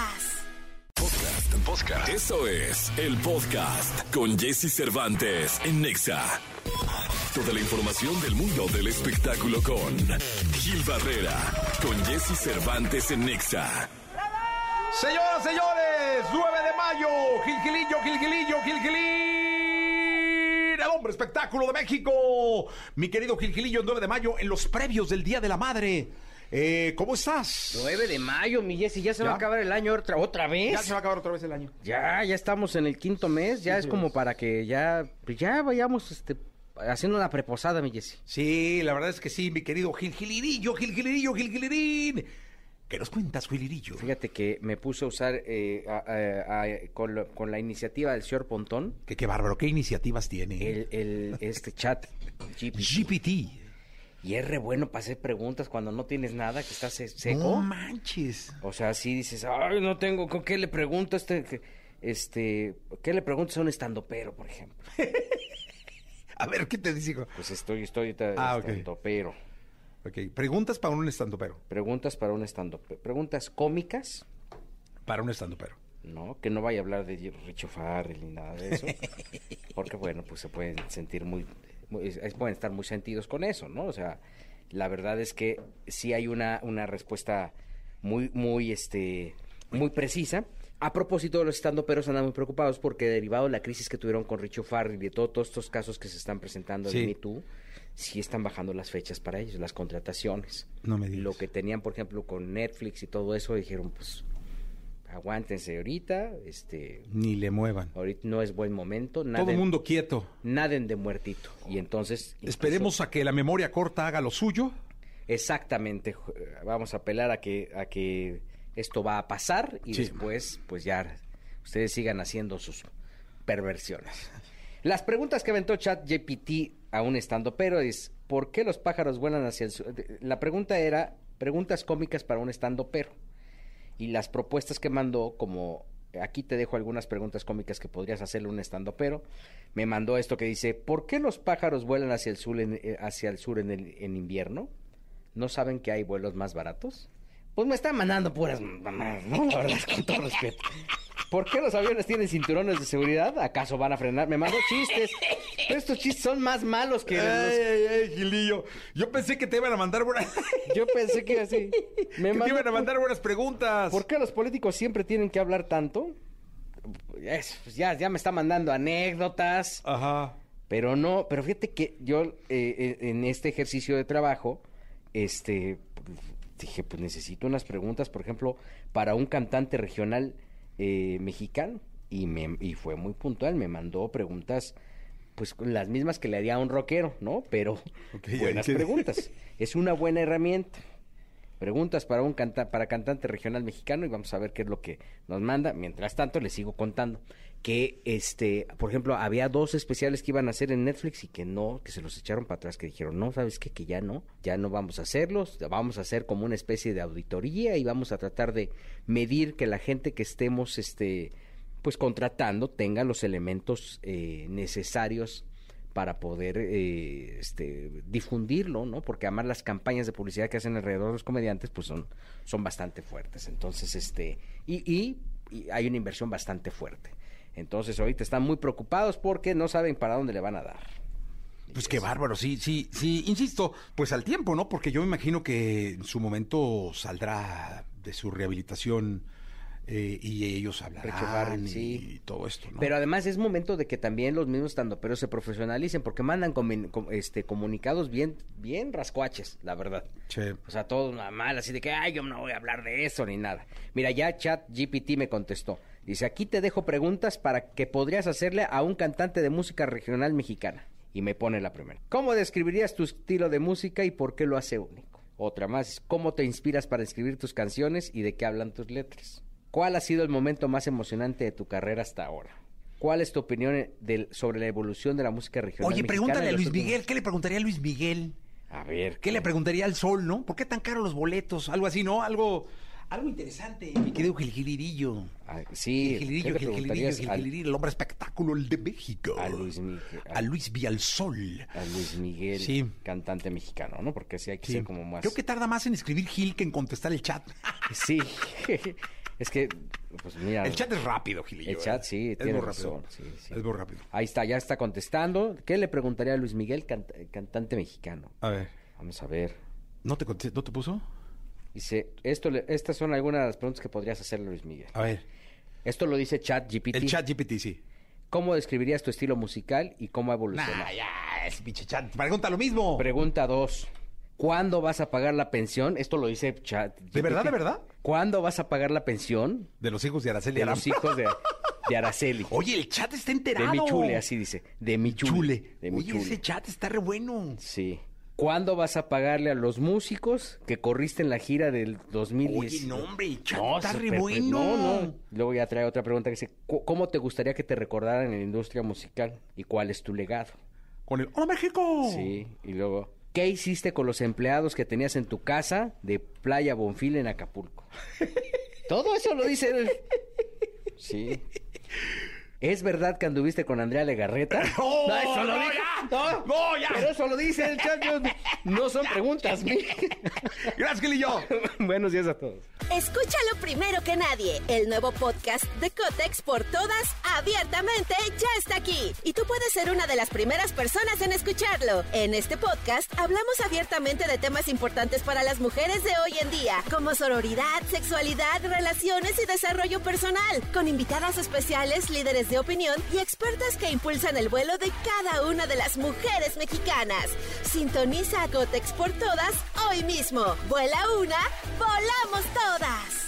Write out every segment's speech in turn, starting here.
Podcast, podcast. Eso es el podcast con Jesse Cervantes en Nexa. Toda la información del mundo del espectáculo con Gil Barrera, con Jesse Cervantes en Nexa. Señoras, señores, 9 de mayo, Gilgilillo, Gilgilillo, Gilgilín, el hombre espectáculo de México. Mi querido Gilgilillo, 9 de mayo, en los previos del Día de la Madre. Eh, ¿Cómo estás? 9 de mayo, mi Jessy, ya se va a acabar el año otra, otra vez. Ya se va a acabar otra vez el año. Ya, ya estamos en el quinto mes, ya es como para que ya, pues ya vayamos este, haciendo una preposada, mi Jessy. Sí, la verdad es que sí, mi querido Gilgilirillo, Gilgilirillo, Gilgilirín. ¿Qué nos cuentas, Gilirillo? Fíjate que me puse a usar eh, a- a- a- con, lo- con la iniciativa del señor Pontón, Que qué bárbaro, ¿qué iniciativas tiene? el, el- este chat GPT. GPT. Y es re bueno para hacer preguntas cuando no tienes nada, que estás se- seco. No manches. O sea, si dices, ay, no tengo, ¿con qué le pregunto a este, este, qué le preguntas a un estandopero, por ejemplo? A ver, ¿qué te dice? hijo? Pues estoy, estoy ta- Ah, ok. estandopero. Ok, preguntas para un estandopero. Preguntas para un estandopero. Preguntas cómicas, Para un estandopero. ¿no? Que no vaya a hablar de Richo Farrell ni nada de eso. porque, bueno, pues se pueden sentir muy, es- pueden estar muy sentidos con eso, ¿no? O sea, la verdad es que sí hay una, una respuesta muy, muy, este, muy precisa. A propósito de los estandoperos andan muy preocupados porque derivado de la crisis que tuvieron con Richo Farrell y de todo- todos estos casos que se están presentando Sí. en Me Too, sí están bajando las fechas para ellos, las contrataciones. No me digas. Lo que tenían, por ejemplo, con Netflix y todo eso, dijeron, pues, aguántense ahorita, este, Ni le muevan. ahorita no es buen momento, Todo el mundo quieto. naden de muertito. Y entonces... incluso- Esperemos a que la memoria corta haga lo suyo. Exactamente, vamos a apelar a que, a que esto va a pasar y Sí. después, pues ya, ustedes sigan haciendo sus perversiones. Las preguntas que aventó ChatGPT a un estando pero es, ¿por qué los pájaros vuelan hacia el sur? La pregunta era, preguntas cómicas para un estando pero. Y las propuestas que mandó, como aquí te dejo algunas preguntas cómicas que podrías hacerle un estando pero, me mandó esto que dice, ¿por qué los pájaros vuelan hacia el sur en, eh, sur en, el, en invierno? ¿No saben que hay vuelos más baratos? Pues me están mandando puras mamadas, ¿no? La verdad, con todo respeto. ¿Por qué los aviones tienen cinturones de seguridad? ¿Acaso van a frenar? Me mandó chistes. Pero estos chistes son más malos que los... ay, ay, Gilillo. Yo pensé que te iban a mandar buenas. Yo pensé que así. Me que te iban a mandar buenas preguntas. ¿Por qué los políticos siempre tienen que hablar tanto? Es, pues ya, ya me está mandando anécdotas. Ajá. Pero no, pero fíjate que yo eh, eh, en este ejercicio de trabajo, este, dije, pues necesito unas preguntas, por ejemplo, para un cantante regional eh, mexicano. Y, me, y fue muy puntual, me mandó preguntas, pues las mismas que le haría a un rockero, ¿no? Pero buenas preguntas. Es una buena herramienta. Preguntas para un canta para cantante regional mexicano y vamos a ver qué es lo que nos manda. Mientras tanto, les sigo contando que, este, por ejemplo, había dos especiales que iban a hacer en Netflix y que no, que se los echaron para atrás, que dijeron, no, ¿sabes qué? Que ya no, ya no vamos a hacerlos, vamos a hacer como una especie de auditoría y vamos a tratar de medir que la gente que estemos, este, pues contratando tenga los elementos eh, necesarios para poder eh, este, difundirlo, ¿no? Porque además las campañas de publicidad que hacen alrededor de los comediantes, pues son, son bastante fuertes. Entonces, este, y, hay una inversión bastante fuerte. Entonces, ahorita están muy preocupados porque no saben para dónde le van a dar. Pues qué bárbaro, sí, sí, sí, insisto, pues al tiempo, ¿no? Porque yo me imagino que en su momento saldrá de su rehabilitación eh, y ellos hablarán y, sí. todo esto, ¿no? Pero además es momento de que también los mismos estandoperos se profesionalicen porque mandan com- este, comunicados bien, bien rascuaches, la verdad. Che, O sea, todo mal, así de que, ay, yo no voy a hablar de eso ni nada. Mira, ya Chat GPT me contestó. Dice, aquí te dejo preguntas para que podrías hacerle a un cantante de música regional mexicana. Y me pone la primera. ¿Cómo describirías tu estilo de música y por qué lo hace único? Otra más, ¿cómo te inspiras para escribir tus canciones y de qué hablan tus letras? ¿Cuál ha sido el momento más emocionante de tu carrera hasta ahora? ¿Cuál es tu opinión del- sobre la evolución de la música regional? Oye, pregúntale a Luis últimos- Miguel, ¿qué le preguntaría a Luis Miguel? A ver, ¿Qué le preguntaría al sol, no? ¿Por qué tan caros los boletos? Algo así, ¿no? Algo, algo interesante, mi querido Gilgilirillo. Ah, sí, ¿qué Gilgilirillo, Gilgilirillo, Gilgilirillo, el hombre espectáculo, el de México. a Luis Miguel? A Luis Vialsol. a Luis Miguel, Sí. cantante mexicano, ¿no? Porque sí hay que Sí. ser como más... Creo que tarda más en escribir Gil que en contestar el chat. Sí, es que, pues mira... El chat es rápido, Gilillo. El chat, ¿eh? sí, es tiene razón, sí, sí. Es muy rápido. Ahí está, ya está contestando. ¿Qué le preguntaría a Luis Miguel, cant- cantante mexicano? A ver, Vamos a ver. ¿no te, ¿no te puso? Dice, esto le- estas son algunas de las preguntas que podrías hacerle Luis Miguel. A ver. Esto lo dice Chat GPT. El chat GPT, sí. ¿Cómo describirías tu estilo musical y cómo ha evolucionado? Nah, ya, ese pinche chat. Pregunta lo mismo. Pregunta 2. ¿Cuándo vas a pagar la pensión? Esto lo dice Chat. ¿De verdad, de verdad? ¿Cuándo vas a pagar la pensión De los hijos de Araceli de Aram. los hijos de, de Araceli? Oye, el chat está de enterado. mi chule, así dice. De mi chule. Chule. De mi Oye, chule. ese chat está re bueno. Sí. ¿Cuándo vas a pagarle a los músicos que corriste en la gira del 2010? Oye, no, hombre, No, está re bueno. No, no. Luego ya trae otra pregunta que dice, "¿Cu- ¿cómo te gustaría que te recordaran en la industria musical? ¿Y cuál es tu legado? Con el ¡Hola, México! Sí. Y luego, ¿qué hiciste con los empleados que tenías en tu casa de Playa Bonfil en Acapulco? Todo eso lo dice él. Sí. ¿Es verdad que anduviste con Andrea Legarreta? ¡No, eso lo no, dice- ya! No, ¡No, ya! Pero eso lo dice el chat. yo- No son preguntas mías. Gracias, Gilillo. Buenos días a todos. Escúchalo primero que nadie. El nuevo podcast de Cotex por todas, abiertamente, ya está aquí. Y tú puedes ser una de las primeras personas en escucharlo. En este podcast hablamos abiertamente de temas importantes para las mujeres de hoy en día, como sororidad, sexualidad, relaciones y desarrollo personal, con invitadas especiales, líderes de opinión y expertas que impulsan el vuelo de cada una de las mujeres mexicanas. Sintoniza a Cotex por todas hoy mismo. Vuela una, volamos todas.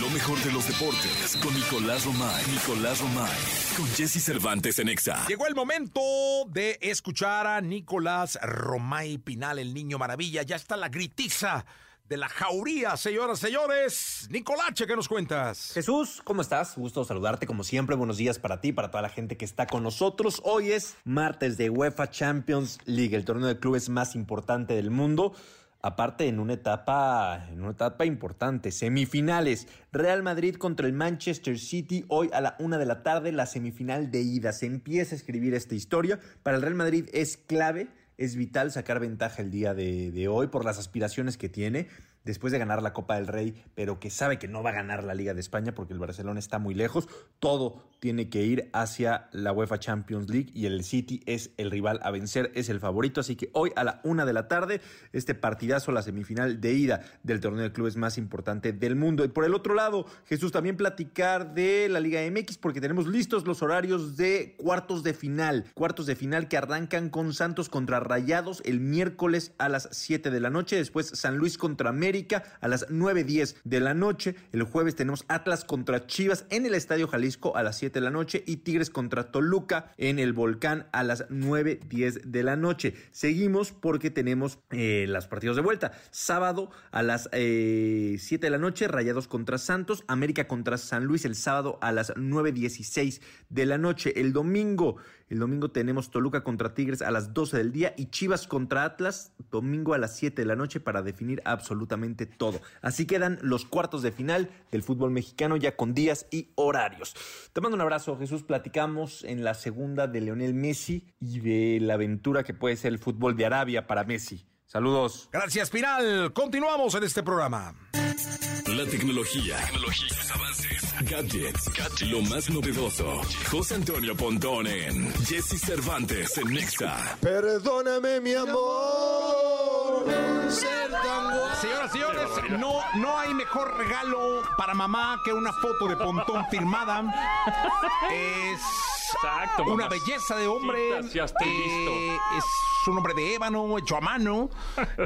Lo mejor de los deportes con Nicolás Romay. Nicolás Romay. Con Jesse Cervantes en Exa. Llegó el momento de escuchar a Nicolás Romay Pinal, el niño maravilla. Ya está la gritiza de la jauría, señoras, señores. Nicolache, ¿qué nos cuentas? Jesús, ¿cómo estás? Gusto saludarte como siempre. Buenos días para ti, para toda la gente que está con nosotros. Hoy es martes de UEFA Champions League, el torneo de clubes más importante del mundo. Aparte, en una etapa, en una etapa importante, semifinales. Real Madrid contra el Manchester City. Hoy a la una de la tarde, la semifinal de ida. Se empieza a escribir esta historia. Para el Real Madrid es clave, es vital sacar ventaja el día de, hoy por las aspiraciones que tiene después de ganar la Copa del Rey, pero que sabe que no va a ganar la Liga de España porque el Barcelona está muy lejos. Todo tiene que ir hacia la UEFA Champions League y el City es el rival a vencer, es el favorito. Así que hoy a la una de la tarde, este partidazo, la semifinal de ida del torneo de clubes más importante del mundo. Y por el otro lado, Jesús, también platicar de la Liga MX porque tenemos listos los horarios de cuartos de final. Cuartos de final que arrancan con Santos contra Rayados el miércoles a las 7 de la noche. Después San Luis contra América a las 9.10 de la noche. El jueves tenemos Atlas contra Chivas en el Estadio Jalisco a las 7 de la noche y Tigres contra Toluca en el Volcán a las 9.10 de la noche. Seguimos porque tenemos eh, los partidos de vuelta. Sábado a las eh, 7 de la noche, Rayados contra Santos, América contra San Luis el sábado a las 9.16 de la noche. El domingo, el domingo tenemos Toluca contra Tigres a las 12 del día y Chivas contra Atlas domingo a las 7 de la noche para definir absolutamente todo. Así quedan los cuartos de final del fútbol mexicano ya con días y horarios. Te mando un abrazo, Jesús. Platicamos en la segunda de Leonel Messi y de la aventura que puede ser el fútbol de Arabia para Messi. Saludos. Gracias, Pinal. Continuamos en este programa. La tecnología, tecnologías, avances, gadgets, gadgets, lo más novedoso. José Antonio Pontón en Jesse Cervantes en Nexa. Perdóname, mi amor. Ser tan guapo. Señoras y señores, no, no hay mejor regalo para mamá que una foto de Pontón firmada. Es Exacto, una mamacita, belleza de hombre. ya estoy listo. Eh, es un hombre de ébano, hecho a mano,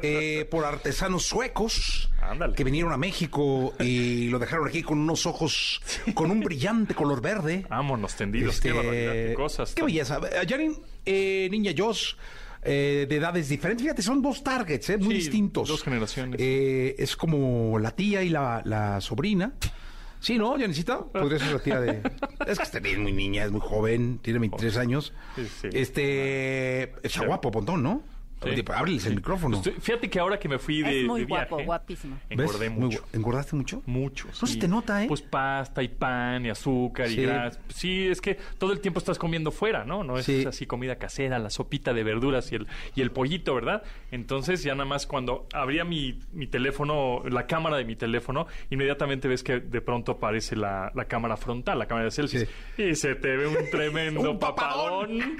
eh, por artesanos suecos. Ándale. Que vinieron a México y lo dejaron aquí con unos ojos con un brillante color verde. Vámonos tendidos, qué Este, barbaridad, qué cosas. Qué tan- belleza. Yarin, eh, niña Joss, eh, de edades diferentes. Fíjate, son dos targets, eh, muy Sí, distintos. dos generaciones. Eh, es como la tía y la, la sobrina. Sí, ¿no, Janisita? Podría ser la tía de... Es que está bien, muy niña, es muy joven, tiene 23 años. Sí, sí. Este... Está guapo, Pontón, ¿no? Sí. Ábreles el micrófono. Estoy- fíjate que ahora que me fui de, Es muy de viaje, guapo, guapísimo. ¿Ves? engordé Muy mucho. gu- ¿Engordaste mucho? Mucho. No se te nota, ¿eh? Pues pasta y pan y azúcar Sí. y grasa. Sí, es que todo el tiempo estás comiendo fuera, ¿no? No es Sí. así comida casera, la sopita de verduras y el, y el pollito, ¿verdad? Entonces ya nada más cuando abría mi, mi teléfono, la cámara de mi teléfono, inmediatamente ves que de pronto aparece la, la cámara frontal, la cámara de selfies. Y se te ve un tremendo Un papadón. papadón.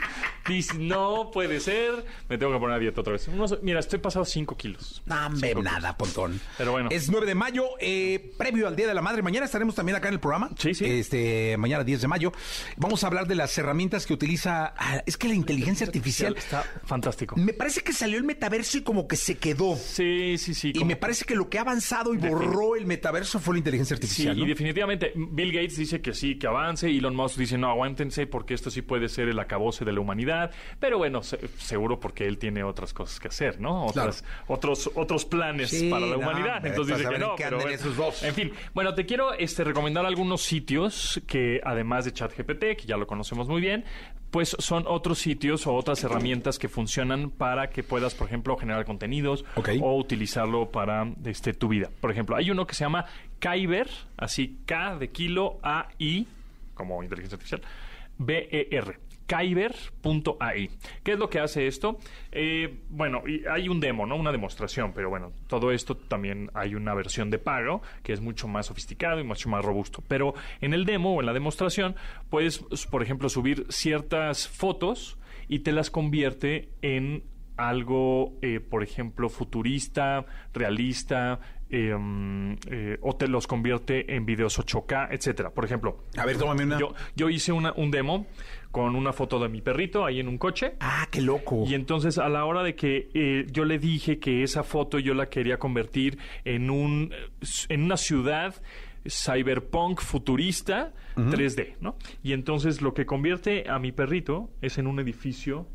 Dices, no puede ser. Me tengo que poner a dieta otra vez. Unos- mira, estoy pasado 5 kilos. No, hombre, Cinco nada, Pontón. Pero bueno. Es 9 de mayo, eh, previo al Día de la Madre. Mañana estaremos también acá en el programa. Sí, sí. Este, mañana 10 de mayo. Vamos a hablar de las herramientas que utiliza... ah, es que la inteligencia artificial... Está fantástico. Me parece que salió el metaverso y como que se quedó. Sí, sí, sí. Y como- me parece que lo que ha avanzado y borró el metaverso fue la inteligencia Sí, artificial. y ¿no? definitivamente Bill Gates dice que sí, que avance, Elon Musk dice no, aguántense porque esto sí puede ser el acabose de la humanidad, pero bueno, se- seguro porque él tiene otras cosas que hacer, ¿no? Otras, otros, otros planes Sí, para la humanidad. Entonces dice que no, en qué pero andan bueno. esos dos. En fin, bueno, te quiero este, recomendar algunos sitios que además de ChatGPT, que ya lo conocemos muy bien, pues son otros sitios o otras herramientas que funcionan para que puedas, por ejemplo, generar contenidos o utilizarlo para este, tu vida. Por ejemplo, hay uno que se llama Kyber, así K de kilo, A, I, como inteligencia artificial, B, E, R. Kyber.ai. ¿Qué es lo que hace esto? Eh, bueno, hay un demo, ¿no? Una demostración, pero bueno, todo esto también hay una versión de pago que es mucho más sofisticado y mucho más robusto. Pero en el demo o en la demostración puedes, por ejemplo, subir ciertas fotos y te las convierte en algo, eh, por ejemplo, futurista, realista, eh, mm, eh, o te los convierte en videos 8K, etcétera. Por ejemplo, A ver, tómame una. yo, yo hice una- un demo con una foto de mi perrito ahí en un coche. Ah, qué loco. Y entonces a la hora de que eh, yo le dije que esa foto yo la quería convertir en un en una ciudad cyberpunk futurista 3D, ¿no? Y entonces lo que convierte a mi perrito es en un edificio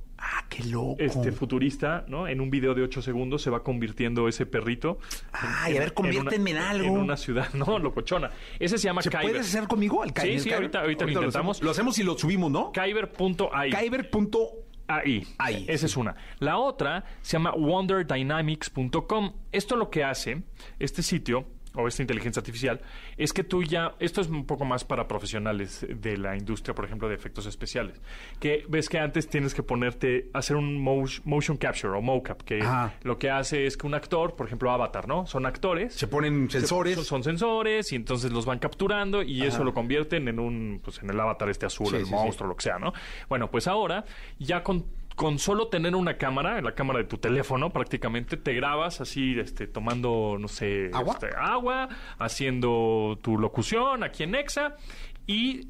qué loco. este futurista, ¿no? En un video de 8 segundos se va convirtiendo ese perrito. Ay, a ver, conviértenme en una- algo. En una ciudad, no, locochona. Ese se llama ¿Se Kyber. puede hacer conmigo al Sí, Kyber? sí, ahorita, ahorita lo intentamos. Lo hacemos y lo subimos, ¿no? Kyber.ai. Kyber.ai. Ahí. Ahí, Esa es una. La otra se llama wonderdynamics.com. Esto lo que hace, este sitio, o esta inteligencia artificial, es que tú ya, esto es un poco más para profesionales de la industria, por ejemplo, de efectos especiales, que ves que antes tienes que ponerte, hacer un motion, capture o mocap, que Ajá. lo que hace es que un actor, por ejemplo, Avatar, ¿no? Son actores. Se ponen sensores. Son, son sensores y entonces los van capturando y eso lo convierten en un, pues en el avatar este azul, Sí, el sí, monstruo, lo que sea, ¿no? Bueno, pues ahora ya con, con solo tener una cámara, la cámara de tu teléfono prácticamente, te grabas así, este, tomando, no sé, ¿Agua? este, agua, haciendo tu locución aquí en Nexa y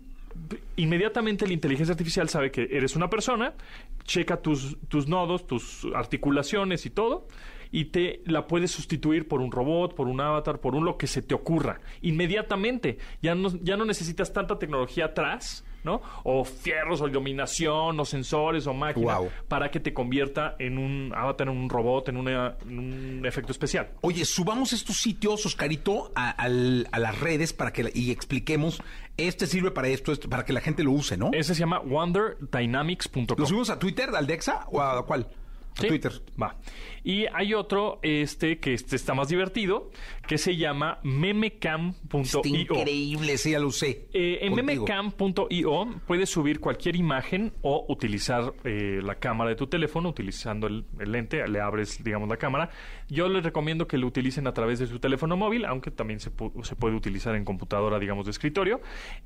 inmediatamente la inteligencia artificial sabe que eres una persona, checa tus, tus nodos, tus articulaciones y todo, y te la puedes sustituir por un robot, por un avatar, por un lo que se te ocurra. Inmediatamente. Ya no, ya no necesitas tanta tecnología atrás, ¿no? O fierros, o iluminación, o sensores, o máquina, para que te convierta en un avatar, en un robot, en, una- en un efecto especial. Oye, subamos estos sitios, Oscarito, a, a las redes para que y expliquemos. Este sirve para esto, esto, para que la gente lo use, ¿no? Ese se llama wonderdynamics.com. ¿Lo subimos a Twitter, al Dexa o a cuál? Sí. Twitter. Va. Y hay otro, este, que este está más divertido, que se llama memecam.io. Increíble, sí, ya lo usé. Eh, en memecam.io puedes subir cualquier imagen o utilizar eh, la cámara de tu teléfono, utilizando el, el lente, le abres, digamos, la cámara. Yo les recomiendo que lo utilicen a través de su teléfono móvil, aunque también se, pu- se puede utilizar en computadora, digamos, de escritorio.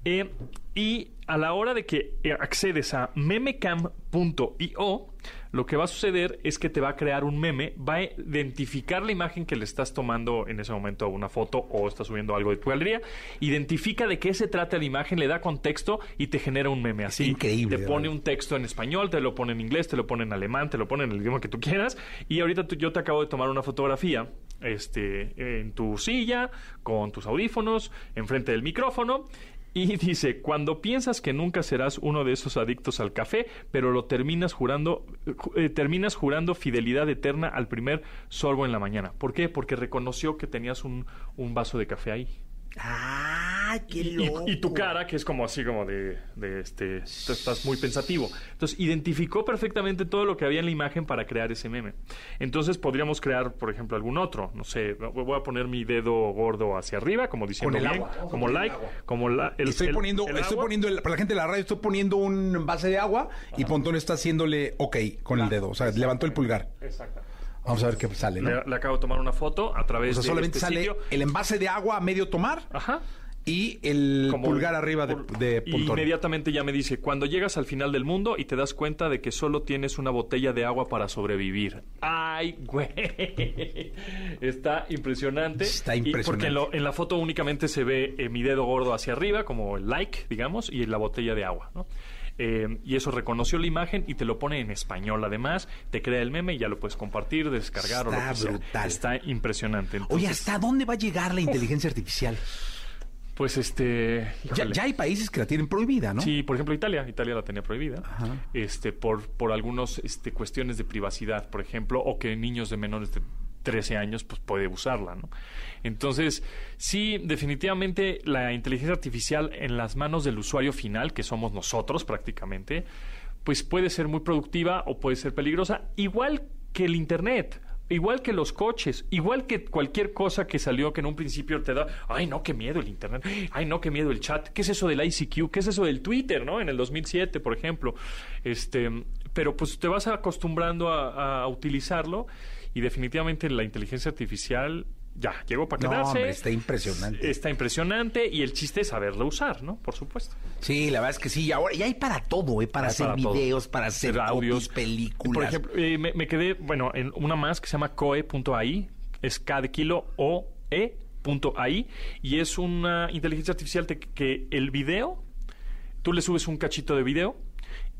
Eh, y a la hora de que accedes a memecam.io, lo que va a suceder es que te va a crear un meme, va a identificar la imagen que le estás tomando en ese momento a una foto o estás subiendo algo de tu galería, identifica de qué se trata la imagen, le da contexto y te genera un meme así. increíble, Te pone un texto en español, te lo pone en inglés, te lo pone en alemán, te lo pone en el idioma que tú quieras. Y ahorita tú- yo te acabo de tomar una fotografía este, en tu silla, con tus audífonos, enfrente del micrófono. Y dice, cuando piensas que nunca serás uno de esos adictos al café, pero lo terminas jurando, ju- eh, terminas jurando fidelidad eterna al primer sorbo en la mañana. ¿Por qué? Porque reconoció que tenías un, un vaso de café ahí. Ah, ¡Ay, qué y, loco! y tu cara, que es como así, como de, de este, tú estás muy pensativo. Entonces, identificó perfectamente todo lo que había en la imagen para crear ese meme. Entonces, podríamos crear, por ejemplo, algún otro. No sé, voy a poner mi dedo gordo hacia arriba, como diciendo Con el bien, agua, como like, agua. como la, el- estoy el- poniendo, el estoy agua. poniendo, el- para la gente de la radio, estoy poniendo un base de agua y Pontón está haciéndole ok con el dedo. O sea, levantó el pulgar. Exacto. Vamos a ver qué sale, ¿no? Le, le acabo de tomar una foto a O través sea, de solamente este sale sitio. el envase de agua a medio tomar Ajá. Y el Como pulgar arriba de, pul- de inmediatamente ya me dice, cuando llegas al final del mundo y te das cuenta de que solo tienes una botella de agua para sobrevivir. ¡Ay, güey! Está impresionante. Está Y porque impresionante. en, lo- en la foto únicamente se ve eh, mi dedo gordo hacia arriba, como el like, digamos, y la botella de agua, ¿no? Eh, y eso reconoció la imagen y te lo pone en español. Además, te crea el meme y ya lo puedes compartir, descargar o lo Está que sea. brutal. Está impresionante. Oye, ¿hasta dónde va a llegar la inteligencia artificial? Pues este. Ya, hay países que la tienen prohibida, ¿no? Sí, por ejemplo, Italia. Italia la tenía prohibida. Este, por, por algunas este, cuestiones de privacidad, por ejemplo, o que niños de menores de 13 años pues puede usarla, ¿no? Entonces, sí, definitivamente la inteligencia artificial en las manos del usuario final, que somos nosotros prácticamente, pues puede ser muy productiva o puede ser peligrosa, igual que el internet. Igual que los coches, igual que cualquier cosa que salió que en un principio te da, ay no, qué miedo el internet, ay no, qué miedo el chat, ¿qué es eso del ICQ? ¿Qué es eso del Twitter, no? En el 2007, por ejemplo. Este, pero pues te vas acostumbrando a, utilizarlo y definitivamente la inteligencia artificial ya llegó para No, quedarse. hombre, está impresionante. Está impresionante y el chiste es saberlo usar, ¿no? Por supuesto. Sí, la verdad es que sí. Ahora ya hay para todo, ¿eh? Para Hay hacer para todo. videos, para hacer audios, películas. Por ejemplo, eh, me, me quedé, bueno, en una más que se llama coe.ai, es K de kilo o e punto AI, y es una inteligencia artificial que el video, tú le subes un cachito de video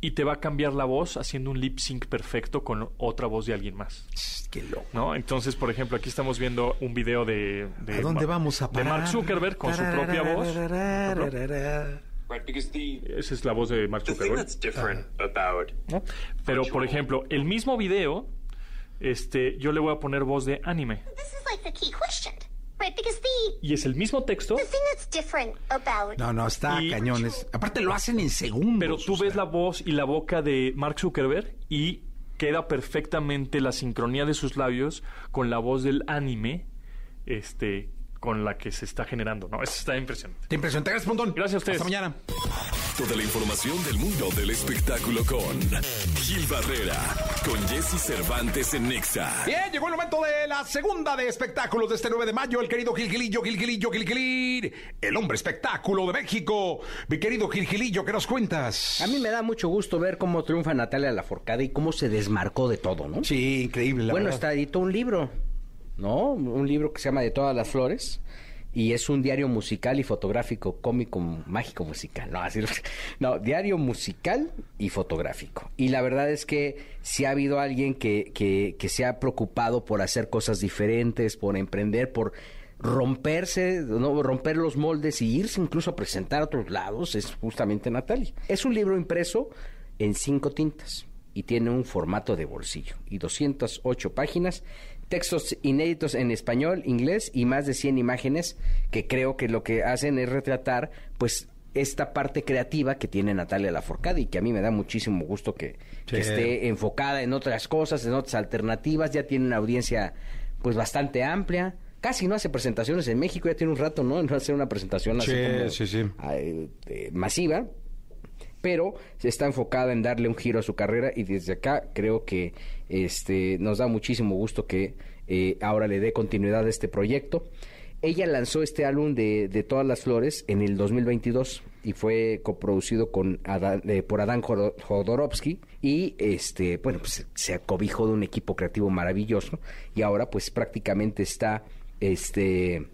y te va a cambiar la voz haciendo un lip sync perfecto con otra voz de alguien más. Qué loco. ¿No? Entonces, por ejemplo, aquí estamos viendo un video de, de ¿A dónde vamos a de parar? Mark Zuckerberg con su propia voz. por ejemplo. Right, because the Esa es la voz de Mark Zuckerberg. about ¿no? Pero, por ejemplo, el mismo video, este, yo le voy a poner voz de anime. This is like the key question, Y es el mismo texto, No, no, está Y- cañones. Aparte lo hacen en segundos. pero tú sea. ves la voz y la boca de Mark Zuckerberg y queda perfectamente la sincronía de sus labios con la voz del anime, este, con la que se está generando, ¿no? Eso está impresionante. Te impresionante. Gracias, Pontón. Gracias a ustedes. Hasta mañana. Toda la información del mundo del espectáculo con Gil Barrera, con Jesse Cervantes en Nexa. Bien, llegó el momento de la segunda de espectáculos de este 9 de mayo. El querido Gilgilillo, Gilgilillo, Gilgilín. El hombre espectáculo de México. Mi querido Gilgilillo, ¿qué nos cuentas? A mí me da mucho gusto ver cómo triunfa Natalia Laforcade y cómo se desmarcó de todo, ¿no? Sí, increíble, la bueno, verdad. está editó un libro, ¿no? Un libro que se llama De todas las flores. Y es un diario musical y fotográfico, cómico, mágico musical. No, así, no, diario musical y fotográfico. Y la verdad es que si ha habido alguien que, que, que se ha preocupado por hacer cosas diferentes, por emprender, por romperse, ¿no? romper los moldes y irse incluso a presentar a otros lados, es justamente Natalia. Es un libro impreso en cinco tintas y tiene un formato de bolsillo y 208 páginas, textos inéditos en español, inglés y más de 100 imágenes que creo que lo que hacen es retratar pues esta parte creativa que tiene Natalia Laforcade y que a mí me da muchísimo gusto que, esté enfocada en otras cosas, en otras alternativas, ya tiene una audiencia pues bastante amplia. Casi no hace presentaciones en México, ya tiene un rato, ¿no? En no hacer una presentación así Sí, como, sí, sí. eh, eh, masiva, pero está enfocada en darle un giro a su carrera y desde acá creo que este nos da muchísimo gusto que eh, ahora le dé continuidad a este proyecto. Ella lanzó este álbum de, de Todas las Flores en el 2022 y fue coproducido con Adán- eh, por Adán Jodo- Jodorowsky y este bueno pues se acobijó de un equipo creativo maravilloso y ahora pues prácticamente está este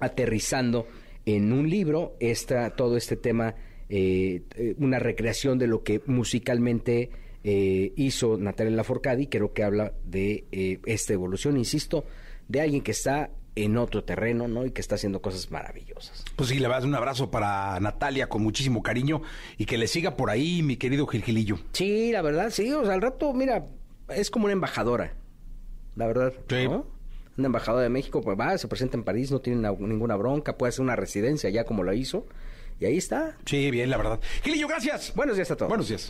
aterrizando en un libro esta, todo este tema, eh, eh, una recreación de lo que musicalmente eh, hizo Natalia Laforcade y creo que habla de eh, esta evolución, insisto, de alguien que está en otro terreno, ¿no? Y que está haciendo cosas maravillosas. Pues sí, le vas un abrazo para Natalia con muchísimo cariño y que le siga por ahí, mi querido Gilgilillo. Sí, la verdad, sí, o sea, al rato, mira, es como una embajadora, la verdad. Sí. ¿no? un embajador de México, pues va, se presenta en París, no tiene na- ninguna bronca, puede hacer una residencia ya como lo hizo. Y ahí está. Sí, bien, la verdad. Gilillo, gracias. Buenos días a todos. Buenos días.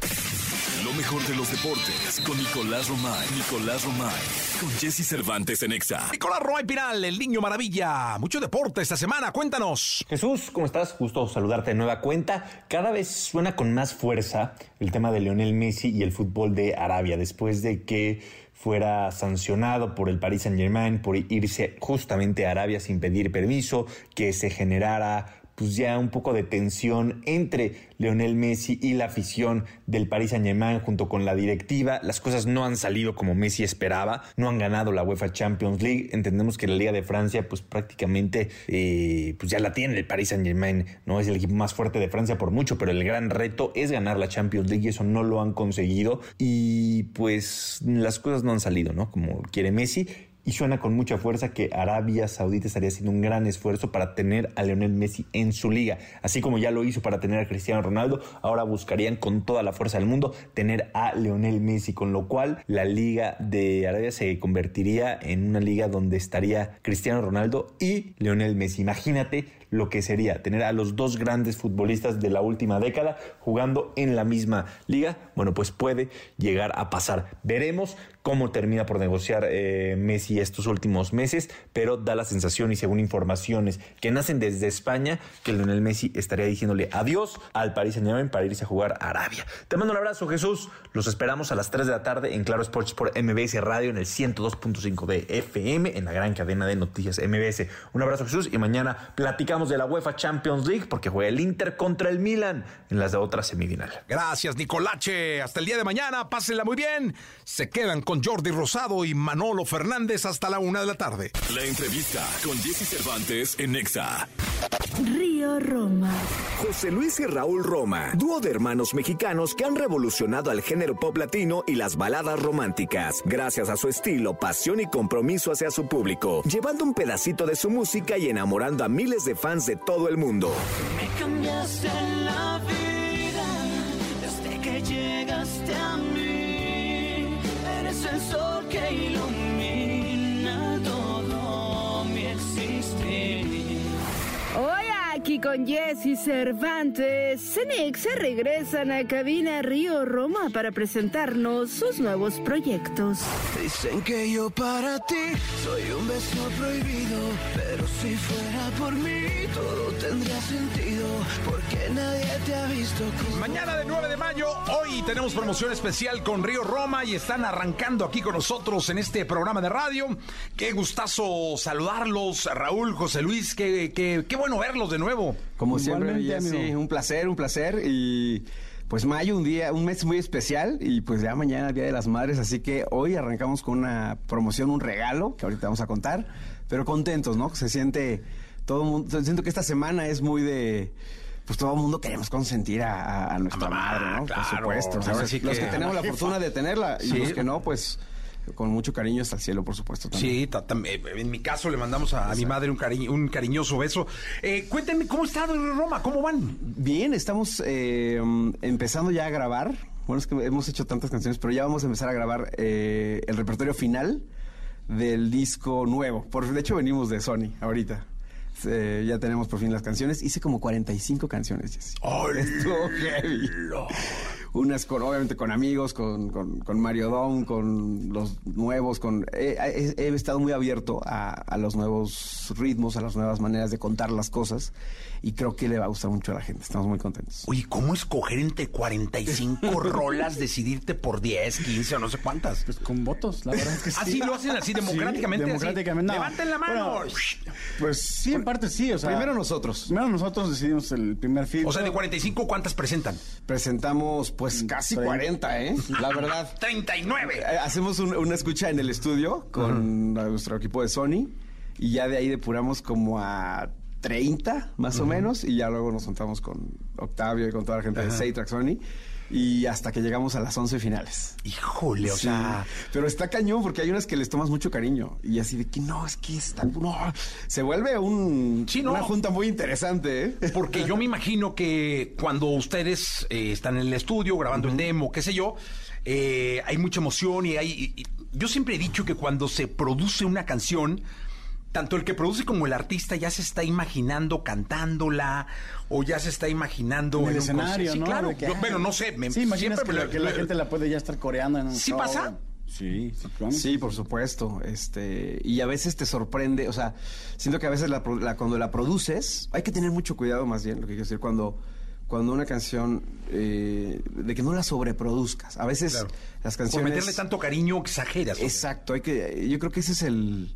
Lo mejor de los deportes con Nicolás Romay. Nicolás Romay. Con Jesse Cervantes en Exa. Nicolás Romay Pinal, el niño maravilla. Mucho deporte esta semana, cuéntanos. Jesús, ¿cómo estás? Gusto saludarte de nueva cuenta. Cada vez suena con más fuerza el tema de Lionel Messi y el fútbol de Arabia, después de que fuera sancionado por el Paris Saint Germain por irse justamente a Arabia sin pedir permiso, que se generara pues ya un poco de tensión entre Lionel Messi y la afición del Paris Saint-Germain junto con la directiva. Las cosas no han salido como Messi esperaba, no han ganado la UEFA Champions League. Entendemos que la Liga de Francia pues prácticamente eh, pues ya la tiene el Paris Saint-Germain, no es el equipo más fuerte de Francia por mucho, pero el gran reto es ganar la Champions League y eso no lo han conseguido y pues las cosas no han salido, ¿no? Como quiere Messi y suena con mucha fuerza que Arabia Saudita estaría haciendo un gran esfuerzo para tener a Lionel Messi en su liga. Así como ya lo hizo para tener a Cristiano Ronaldo, ahora buscarían con toda la fuerza del mundo tener a Lionel Messi, con lo cual la liga de Arabia se convertiría en una liga donde estaría Cristiano Ronaldo y Lionel Messi. Imagínate lo que sería tener a los dos grandes futbolistas de la última década jugando en la misma liga. Bueno, pues puede llegar a pasar. Veremos cómo termina por negociar eh, Messi estos últimos meses, pero da la sensación y según informaciones que nacen desde España, que Lionel Messi estaría diciéndole adiós al Paris Saint-Germain para irse a jugar a Arabia. Te mando un abrazo, Jesús. Los esperamos a las 3 de la tarde en Claro Sports por MBS Radio en el 102.5 de FM en la gran cadena de noticias MBS. Un abrazo, Jesús, y mañana platicamos de la UEFA Champions League porque juega el Inter contra el Milan en las de otra semifinal. Gracias, Nicolache. Hasta el día de mañana. Pásenla muy bien. Se quedan con Jordi Rosado y Manolo Fernández hasta la una de la tarde. La entrevista con Jesse Cervantes en Exa. Río Roma. José Luis y Raúl Roma, dúo de hermanos mexicanos que han revolucionado al género pop latino y las baladas románticas, gracias a su estilo, pasión y compromiso hacia su público, llevando un pedacito de su música y enamorando a miles de fans de todo el mundo. Me cambiaste la vida desde que llegaste a mí. Eres el sol que ilumina con Jesse Cervantes, Cenex se regresan a cabina Río Roma para presentarnos sus nuevos proyectos. Dicen que yo para ti soy un beso prohibido, pero si fuera por mí todo tendría sentido, porque nadie te ha visto como Mañana de 9 de mayo, hoy tenemos promoción especial con Río Roma y están arrancando aquí con nosotros en este programa de radio. Qué gustazo saludarlos, Raúl, José Luis, qué, qué, qué bueno verlos de nuevo. Como siempre, Igualmente, amigo. un placer, un placer y pues mayo un día, un mes muy especial y pues ya mañana Día de las Madres, así que hoy arrancamos con una promoción, un regalo que ahorita vamos a contar, pero contentos, ¿no? Se siente todo el mundo, siento que esta semana es muy de pues todo el mundo queremos consentir a, a- a nuestra madre, ¿no? claro. Por supuesto. O sea, Ahora los que, que- tenemos la fortuna de tenerla y Sí. los que no, pues con mucho cariño hasta el cielo, por supuesto. también. Sí, ta- tam- eh, en mi caso le mandamos a, a mi madre un, cari- un cariñoso beso. Eh, cuéntenme, ¿cómo está Roma? ¿Cómo van? Bien, estamos eh, empezando ya a grabar. Bueno, es que hemos hecho tantas canciones, pero ya vamos a empezar a grabar eh, el repertorio final del disco nuevo. Por, de hecho, venimos de Sony ahorita. Eh, ya tenemos por fin las canciones. Hice como 45 canciones, Jessy. Estuvo heavy. Unas con, obviamente, con amigos, con, con, con Mario Dom, con los nuevos, con... he, he estado muy abierto a, a los nuevos ritmos, a las nuevas maneras de contar las cosas y creo que le va a gustar mucho a la gente. Estamos muy contentos. Oye, ¿cómo escoger entre 45 rolas, decidirte por 10, 15 o no sé cuántas? Pues con votos, la verdad es que sí. Así lo hacen así democráticamente. Sí, así. democráticamente. no. Levanten la mano. Bueno, pues sí, en parte sí. O sea, Primero nosotros. Primero nosotros decidimos el primer filtro. O sea, de 45, ¿cuántas presentan? Presentamos pues casi Treinta. 40, ¿eh? La verdad. 39. Eh, Hacemos un- una escucha en el estudio con nuestro equipo de Sony y ya de ahí depuramos como a 30 más o menos y ya luego nos juntamos con Octavio y con toda la gente de. Seitrack Sony y hasta que llegamos a las 11 finales. Híjole, o Sí. sea... Pero está cañón porque hay unas que les tomas mucho cariño y así de que no, es que está... No, se vuelve un, Sí, no. una junta muy interesante, ¿eh? Porque yo me imagino que cuando ustedes eh, están en el estudio grabando el demo, qué sé yo, eh, hay mucha emoción y hay y- y yo siempre he dicho que cuando se produce una canción, tanto el que produce como el artista ya se está imaginando cantándola o ya se está imaginando En el un escenario, conci- sí, ¿no? claro. Que, Yo- ay, bueno, no sé. me- Sí, imaginas que, siempre me la, lo- que la gente la puede ya estar coreando en un ¿Sí show. pasa? Sí, sí, claro. Sí, por supuesto. Este, y a veces te sorprende, o sea, siento que a veces la pro- la- cuando la produces, hay que tener mucho cuidado más bien, lo que quiero decir, cuando, cuando una canción, eh, de que no la sobreproduzcas. A veces Claro. las Por canciones... meterle tanto cariño exageras. Exacto, hay que, yo creo que ese es el,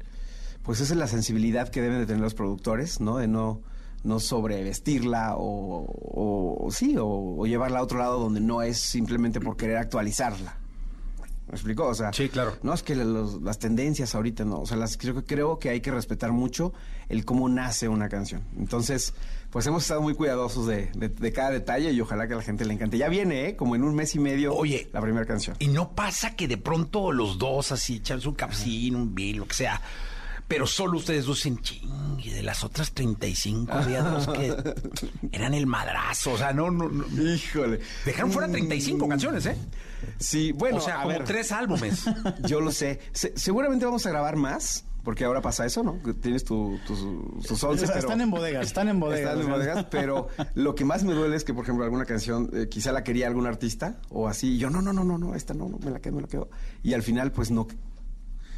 pues esa es la sensibilidad que deben de tener los productores, ¿no? De no, no sobrevestirla o, o- o sí, o, o llevarla a otro lado donde no es simplemente por querer actualizarla. ¿Me explicó? O sea, Sí, claro. no es que los- las tendencias ahorita no, o sea, las, creo, que- creo que hay que respetar mucho el cómo nace una canción. Entonces, pues hemos estado muy cuidadosos de, de- de cada detalle y ojalá que a la gente le encante. Ya viene, ¿eh? Como en un mes y medio, Oye, la primera canción. Y no pasa que de pronto los dos así echan un capsín, un bill, lo que sea. Pero solo ustedes dos en ching. Y de las otras 35 había dos que eran el madrazo. O sea, no, no, no. Híjole. Dejaron fuera 35 canciones, ¿eh? Sí, bueno, o sea, a como ver. tres álbumes. Yo lo sé. Se- seguramente vamos a grabar más, porque ahora pasa eso, ¿no? Que Tienes tu- tus, tus once, Están pero- en bodegas, están en bodegas. Están en bodegas, pero lo que más me duele es que, por ejemplo, alguna canción eh, quizá la quería algún artista o así. Y yo, no, no, no, no, no, esta no, no, me la quedo, me la quedo. Y al final, pues no,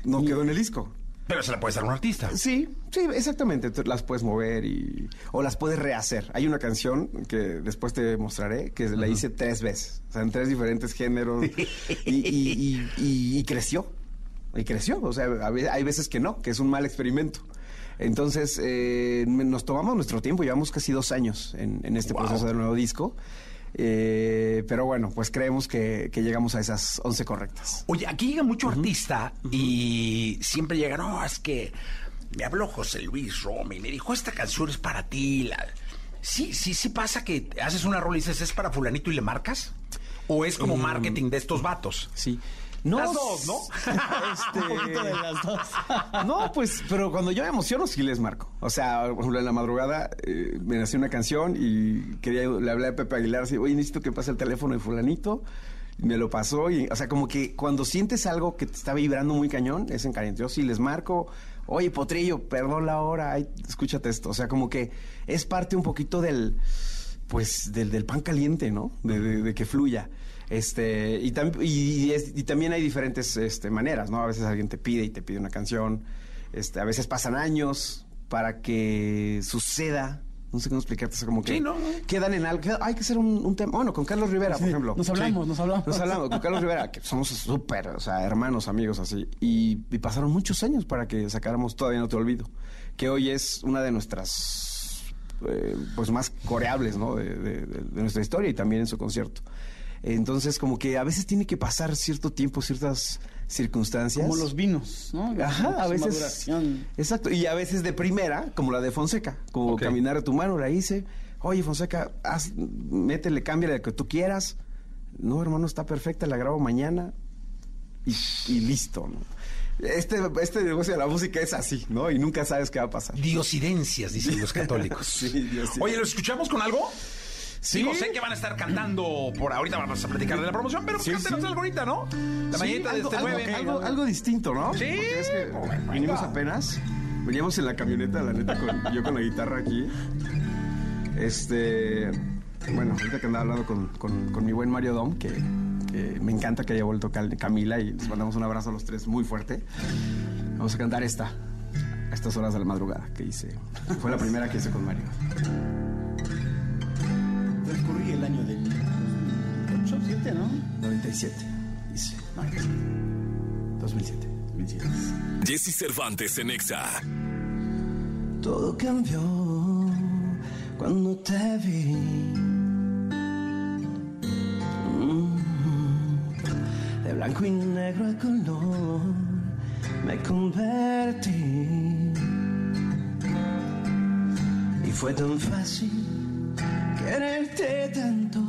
no quedó en el disco. Pero se la puede dar a un artista. Sí, sí, exactamente. Las puedes mover y o las puedes rehacer. Hay una canción que después te mostraré que la hice tres veces, o sea, en tres diferentes géneros y, y- y- y- y creció, y creció. O sea, hay veces que no, que es un mal experimento. Entonces, eh, nos tomamos nuestro tiempo, llevamos casi dos años en, en este proceso del nuevo disco. Eh, pero bueno, pues creemos que, que llegamos a esas 11 correctas. Oye, aquí llega mucho artista y siempre llega, no, es que me habló José Luis Roma y me dijo, esta canción es para ti. La... Sí, sí, sí pasa que haces una rola y dices, ¿es para fulanito y le marcas? ¿O es como Eh, marketing de estos vatos? Sí. No, Las dos, ¿no? Este, Un poquito de las dos. No, pues, pero cuando yo me emociono sí les marco. O sea, por ejemplo, en la madrugada eh, me nació una canción y quería, le hablé a Pepe Aguilar así, oye, necesito que pase el teléfono de fulanito. Y me lo pasó y, o sea, como que cuando sientes algo que te está vibrando muy cañón, es en caliente. Yo sí les marco, oye, Potrillo, perdón la hora, ay, escúchate esto. O sea, como que es parte un poquito del, pues, del, del pan caliente, ¿no? De, de- de que fluya. Este, y, tam- y, y es- y también hay diferentes este, maneras, ¿no? A veces alguien te pide y te pide una canción. Este, a veces pasan años para que suceda. No sé cómo explicarte, sea, como que Sí, ¿no? quedan en algo. Hay que hacer un, un tema. Bueno, con Carlos Rivera, por ejemplo. nos hablamos, nos hablamos. Nos hablamos con Carlos Rivera, que somos súper, o sea, hermanos, amigos, así. Y, y pasaron muchos años para que sacáramos Todavía no te olvido, que hoy es una de nuestras, eh, pues, más coreables, ¿no? De, de- de- de nuestra historia y también en su concierto. Entonces, como que a veces tiene que pasar cierto tiempo, ciertas circunstancias. Como los vinos, ¿no? Ajá, a veces. maduración. Exacto. Y a veces de primera, como la de Fonseca, como caminar a tu mano, la hice. Oye, Fonseca, haz, métele, cámbiale lo que tú quieras. No, hermano, está perfecta, la grabo mañana y, y listo, ¿no? Este, este negocio de la música es así, ¿no? Y nunca sabes qué va a pasar. Diosidencias, dicen los católicos. Sí, diosidencias. Oye, ¿los escuchamos con algo? Sí. Digo, sé que van a estar cantando por ahorita, vamos a platicar de la promoción, pero Sí, cántenos sí. algo ahorita, ¿no? La mañanita de este algo- 9. algo- algo distinto, ¿no? Sí. Porque es que vinimos apenas. Veníamos en la camioneta, la neta, con- yo con la guitarra aquí. Este. Bueno, ahorita que andaba hablando con, con- con mi buen Mario Dom, que, que me encanta que haya vuelto Camila y les mandamos un abrazo a los tres muy fuerte. Vamos a cantar esta, a estas horas de la madrugada que hice. Fue la primera que hice con Mario. Transcurrí el año del 8, 7, ¿no? 97, hice. 2007. 2007. Jesse Cervantes en Exa. Todo cambió cuando te vi. Mm. De blanco y negro a color me convertí. Y fue tan fácil quererte tanto.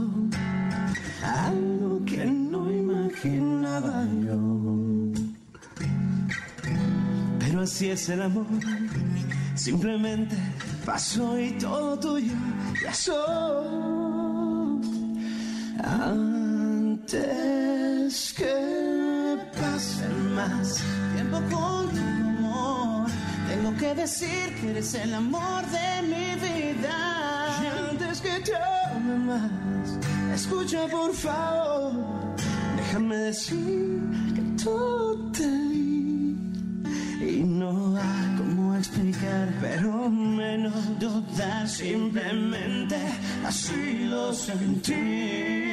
Algo que no imaginaba yo. Pero así es el amor. Simplemente pasó y todo tuyo ya soy. Antes que pasen más tiempo contigo, amor. Tengo que decir que eres el amor de mi vida. Que ame más, escucha por favor. Déjame decir que tú te vi. Y no hay cómo explicar, pero menos dudar. Simplemente así lo sentí.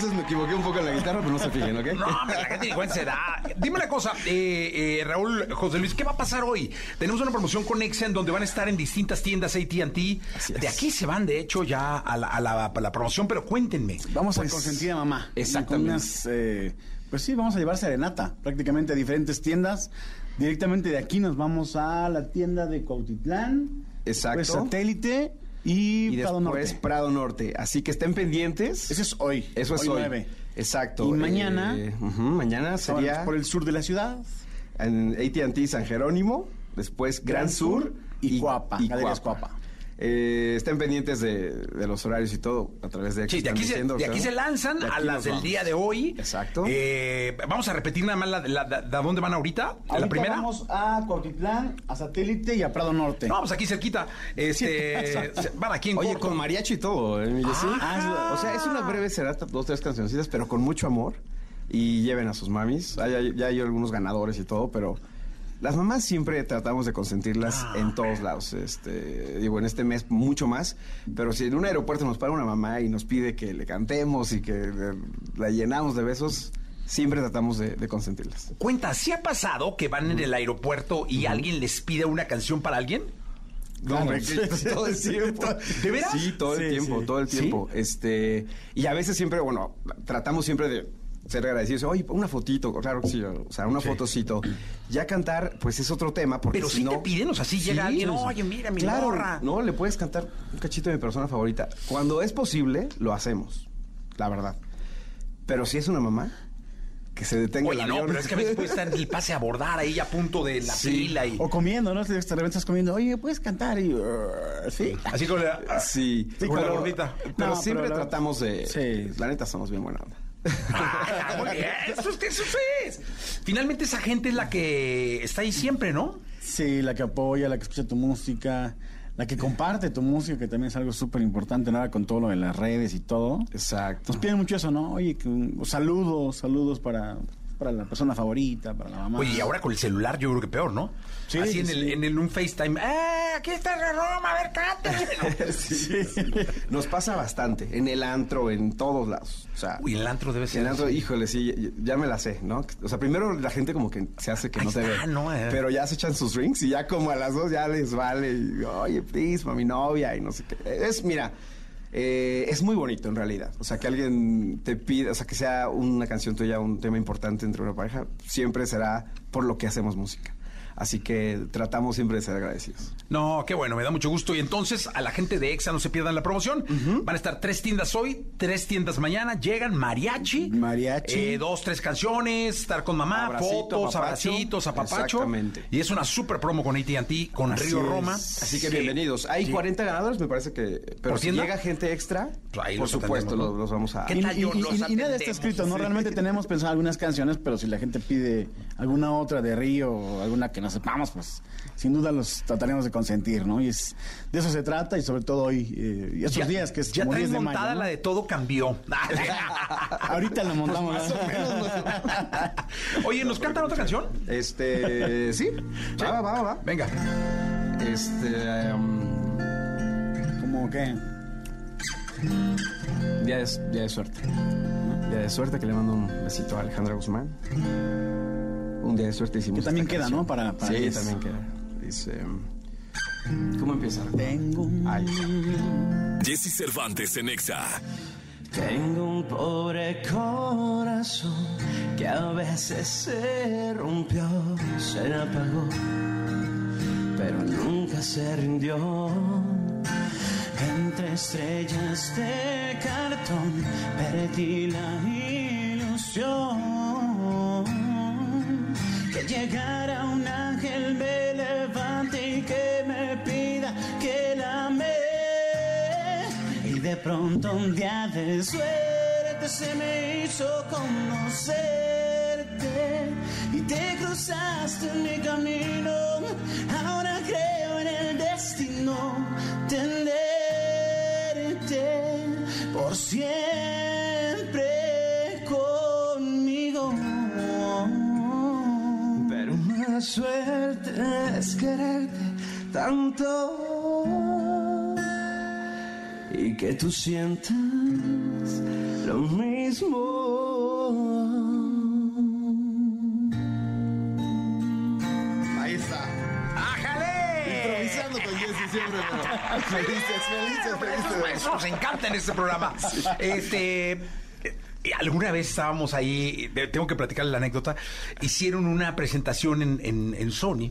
Entonces me equivoqué un poco en la guitarra, pero no se fijen, ¿ok? No, hombre, la gente igual se da. Dime una cosa, eh, eh, Raúl, José Luis, ¿qué va a pasar hoy? Tenemos una promoción con Exen donde van a estar en distintas tiendas AT&T. De aquí se van, de hecho, ya a la, a la- a la promoción, pero cuéntenme. Vamos Pues, a consentir a mamá. exactamente. Unas, eh, pues sí, vamos a llevar serenata prácticamente a diferentes tiendas. Directamente de aquí nos vamos a la tienda de Cuautitlán. Exacto. Pues satélite y, Y Prado después Norte. Prado Norte. Así que estén pendientes. Eso es hoy. Eso es hoy hoy. nueve. Exacto. Y mañana, Eh, mañana sería por el sur de la ciudad. en AT&T San Jerónimo, después Gran, Gran Sur, y Cuapa, Galerías Cuapa. Eh, estén pendientes de, de los horarios y todo a través de Sí, de aquí, se, diciendo, de aquí claro. se lanzan De a las del vamos. día de hoy. Exacto. Eh, vamos a repetir nada más la, la- la- de dónde van ahorita. Ahorita la primera. vamos a Cuautitlán, a satélite y a Prado Norte. No, pues aquí cerquita. Este, van aquí en Oye, corto. con mariachi y todo, ¿eh? Ah. O sea, es una breve serata, dos, tres cancioncitas, pero con mucho amor. Y lleven a sus mamis. Hay- hay- ya hay algunos ganadores y todo, pero las mamás siempre tratamos de consentirlas Ah, en todos lados. Este, digo, en este mes mucho más. Pero si en un aeropuerto nos para una mamá y nos pide que le cantemos y que eh, la llenamos de besos, siempre tratamos de, de consentirlas. Cuenta, ¿sí ha pasado que van en el aeropuerto y alguien les pide una canción para alguien? No, hombre, sí, todo el tiempo. ¿De veras? Sí, todo el Sí, tiempo, sí. todo el ¿Sí? tiempo. Este, y a veces siempre, bueno, tratamos siempre de ser agradecidos. Oye, una fotito, claro que sí, o sea, una fotocito. Ya cantar, pues es otro tema, porque Pero si sí no... te piden, o sea, sí llega alguien, oye, mira, mi claro, morra. No, le puedes cantar un cachito de mi persona favorita. Cuando es posible, lo hacemos, la verdad. Pero si es una mamá, que se detenga Oye, el no, pero es que a veces puede estar en el pase a abordar ahí a punto de la Sí. fila y... O comiendo, ¿no? De repente estás comiendo, oye, ¿puedes cantar? Y, uh, sí. Así con la... Sí, Sí, con la pero- gordita. Pero No, siempre pero la- tratamos de... Sí. La neta, somos bien buena onda. Ah, muy bien, eso, es- eso es. Finalmente esa gente es la que está ahí siempre, ¿no? Sí, la que apoya, la que escucha tu música, la que comparte tu música, que también es algo súper importante, nada con todo lo de las redes y todo. Exacto. Nos piden mucho eso, ¿no? Oye, que saludos, saludos para, para la persona favorita, para la mamá. Oye, y ahora con el celular yo creo que peor, ¿no? Sí, Así en, el, sí. en el- un FaceTime. ¡Eh! Aquí está la Roma, a ver, cántale. Sí. Nos pasa bastante. En el antro, en todos lados. O sea, Uy, el antro debe ser en el antro, híjole, sí, ya, me la sé, ¿no? O sea, primero la gente como que se hace que Ahí no te está, ve. ¿no? Eh. Pero ya se echan sus drinks y ya como a las dos ya les vale. y, Oye, please, mi novia y no sé qué. Es, mira, eh, es muy bonito en realidad. O sea, que alguien te pida, o sea, que sea una canción tuya, un tema importante entre una pareja, siempre será por lo que hacemos música. Así que tratamos siempre de ser agradecidos. No, qué bueno, me da mucho gusto. Y entonces, a la gente de EXA no se pierdan la promoción. Van a estar tres tiendas hoy, tres tiendas mañana. Llegan mariachi. Mariachi. eh, dos, tres canciones, estar con mamá, Abracito, fotos, abracitos, apapacho. Exactamente. Y es una super promo con AT&T, con Así Río es. Roma. Así que Sí. bienvenidos. Hay Sí. 40 ganadores, me parece que. Pero ¿Por si tienda? llega gente extra, Pues ahí por los supuesto, los, los vamos a. ¿Qué Y, tal y- los y- y nada está escrito, ¿no? Sí. Realmente tenemos pensado algunas canciones, pero si la gente pide alguna otra de Río o alguna que no sepamos, pues sin duda los trataremos de consentir, ¿no? Y es de eso se trata y sobre todo hoy, eh, y estos Ya- días que es ya como traen 10 de montada mayo, ¿no? la de todo cambió. Ahorita lo montamos. Pues más o ¿no? Oye, ¿nos cantan otra canción? Este. Sí. Va, va, va, va. Venga. Este. um, ¿Cómo qué? día, de, día de suerte. Día de suerte que le mando un besito a Alejandra Guzmán. Un día de suerte hicimos. Que también esta queda, canción. ¿no? Para- para sí, también queda. Dice. ¿Cómo empieza? Tengo un... Ay. Jesse Cervantes en Exa. Tengo un pobre corazón que a veces se rompió, se apagó, pero nunca se rindió. Entre estrellas de cartón perdí la ilusión llegara un ángel me levante y que me pida que la ame. Y de pronto un día de suerte se me hizo conocerte y te cruzaste en mi camino. Ahora creo en el destino tenerte por siempre Suerte es quererte tanto y que tú sientas lo mismo. Ahí está. ¡Ájale! Improvisando con Jesse siempre, pero felices, felices, felices. Nos encanta en este programa. Este. Eh, Alguna vez estábamos ahí, tengo que platicarle la anécdota, hicieron una presentación en, en- en Sony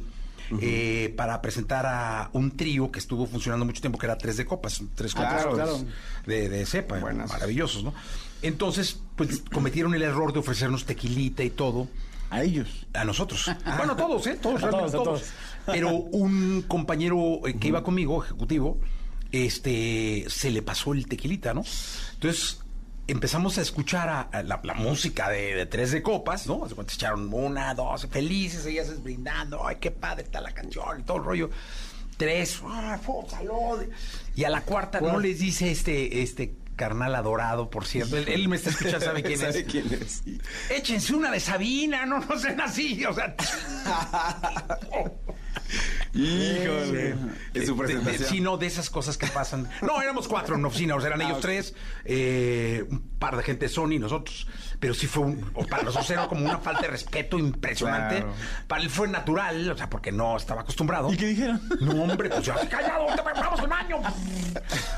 eh, para presentar a un trío que estuvo funcionando mucho tiempo, que era Tres de Copas, tres copas claro. de, de cepa, maravillosos, ¿no? Entonces, pues cometieron el error de ofrecernos tequilita y todo. A ellos. A nosotros. Bueno, a todos, ¿eh? Todos, A todos, a todos. todos. Pero un compañero eh, que iba conmigo, ejecutivo, este, se le pasó el tequilita, ¿no? Entonces empezamos a escuchar a, a la, la música de, de Tres de Copas, ¿no? Cuenta, echaron una, dos, felices, ellas brindando, ay, qué padre está la canción y todo el rollo. Tres, ah, fue, salud. Y a la cuarta no les dice este, este carnal adorado, por cierto. Él, él me está escuchando, ¿sabe quién ¿Sabe es? quién es? Échense una de Sabina, no, no sean así, o sea. Híjole. En su presentación. Sí, no, de esas cosas que pasan. No, éramos cuatro en oficina, o sea, eran Ah, ellos tres, eh, un par de gente de Sony, nosotros. Pero sí fue un, o para nosotros era como una falta de respeto impresionante. Claro. Para él fue natural, o sea, porque no estaba acostumbrado. ¿Y qué dijeron? No, hombre, pues ya, callado, te vamos al baño.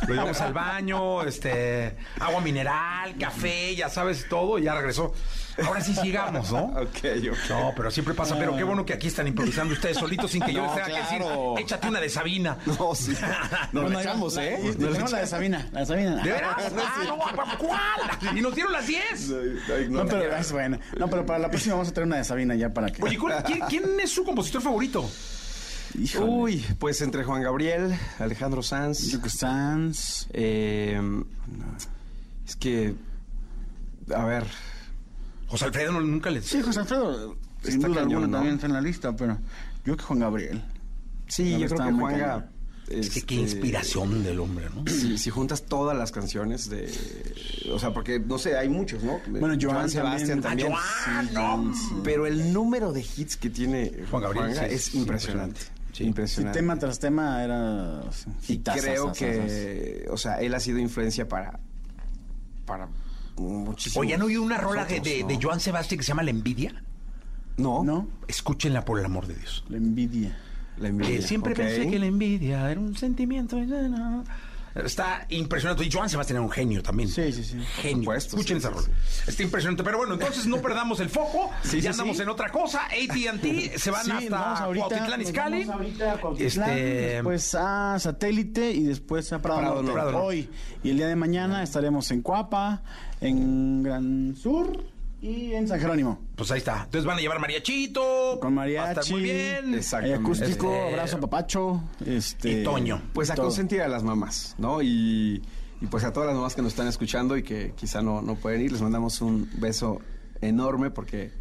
Lo llevamos al baño, este, agua mineral, café, ya sabes, todo, y ya regresó. Ahora sí sigamos, ¿no? Ok, ok. No, pero siempre pasa. Pero qué bueno que aquí están improvisando ustedes solitos sin que yo No, les tenga que claro. decir, échate una de Sabina. No, sí. Nos Bueno, la echamos, la- ¿eh? Nos tenemos la de Sabina, la de Sabina. ¿De veras? Ah, no, ¿cuál? Y nos dieron las 10. No, pero es buena. No, pero para la próxima vamos a traer una de Sabina ya para que. Oye, ¿cuál- ¿quién, quién es su compositor favorito? Híjole. Uy, pues entre Juan Gabriel, Alejandro Sanz. Sanz. eh, es que. A ver. José Alfredo no- nunca les... Sí, José Alfredo. Sin Está duda cañón, alguna ¿no? también está en la lista, pero yo que Juan Gabriel. Sí, yo creo que. Es que qué este, inspiración del hombre, ¿no? Si, si juntas todas las canciones de. O sea, porque, no sé, hay muchos, ¿no? Bueno, Joan Sebastián también. también. Ah, Joan, no. Sí, Pero el número de hits que tiene Juan Gabriel, Juanga sí, es sí, impresionante. impresionante. Sí. Impresionante. tema tras tema era. y creo que, o sea, él ha sido influencia para. Para muchísimos. Oye, ¿han oído una rola de, de, ¿no? de Joan Sebastián que se llama La Envidia? No, ¿No? Escúchenla por el amor de Dios. La envidia. La envidia. Que siempre pensé que la envidia era un sentimiento. no. Está impresionante. Y Joan Sebastián era un genio también. Sí, sí, sí. Genio. supuesto, Escuchen sí, esa sí, rola. Está impresionante. Pero bueno, entonces no perdamos el foco. Sí, ya andamos en otra cosa. AT&T se van hasta Cuautitlán Izcalli. a Este, después a Satélite y después a Prado, Prado Norte. Norte. Hoy y el día de mañana estaremos en Cuapa, en Gran Sur y en San Jerónimo. Pues ahí está. Entonces van a llevar mariachito. Con Va a estar mariachi, muy bien. hay acústico, Este, abrazo papacho, este Y Toño. Pues a todo. consentir a las mamás, ¿no? Y, y pues a todas las mamás que nos están escuchando y que quizá no, no pueden ir, les mandamos un beso enorme porque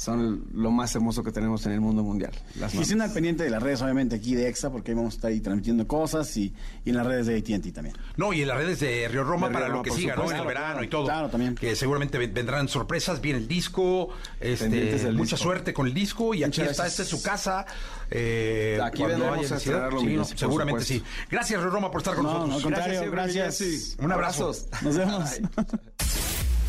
son lo más hermoso que tenemos en el mundo mundial. Las Y estén al pendiente de las redes, obviamente, aquí de EXA, porque ahí vamos a estar ahí transmitiendo cosas y, y en las redes de AT&T también. No, y en las redes de Río Roma De Río para Roma, lo que siga, ¿no? En el verano y todo. Claro, también. Que seguramente ven- vendrán sorpresas, viene el disco, este, del mucha disco. suerte con el disco y aquí está, esta es su casa. eh, Aquí cuando vendremos a estrenarlo, Sí, no, seguramente sí. Gracias, Río Roma, por estar con No, no, al nosotros. contrario, gracias. Un abrazo. Abrazos. Nos vemos.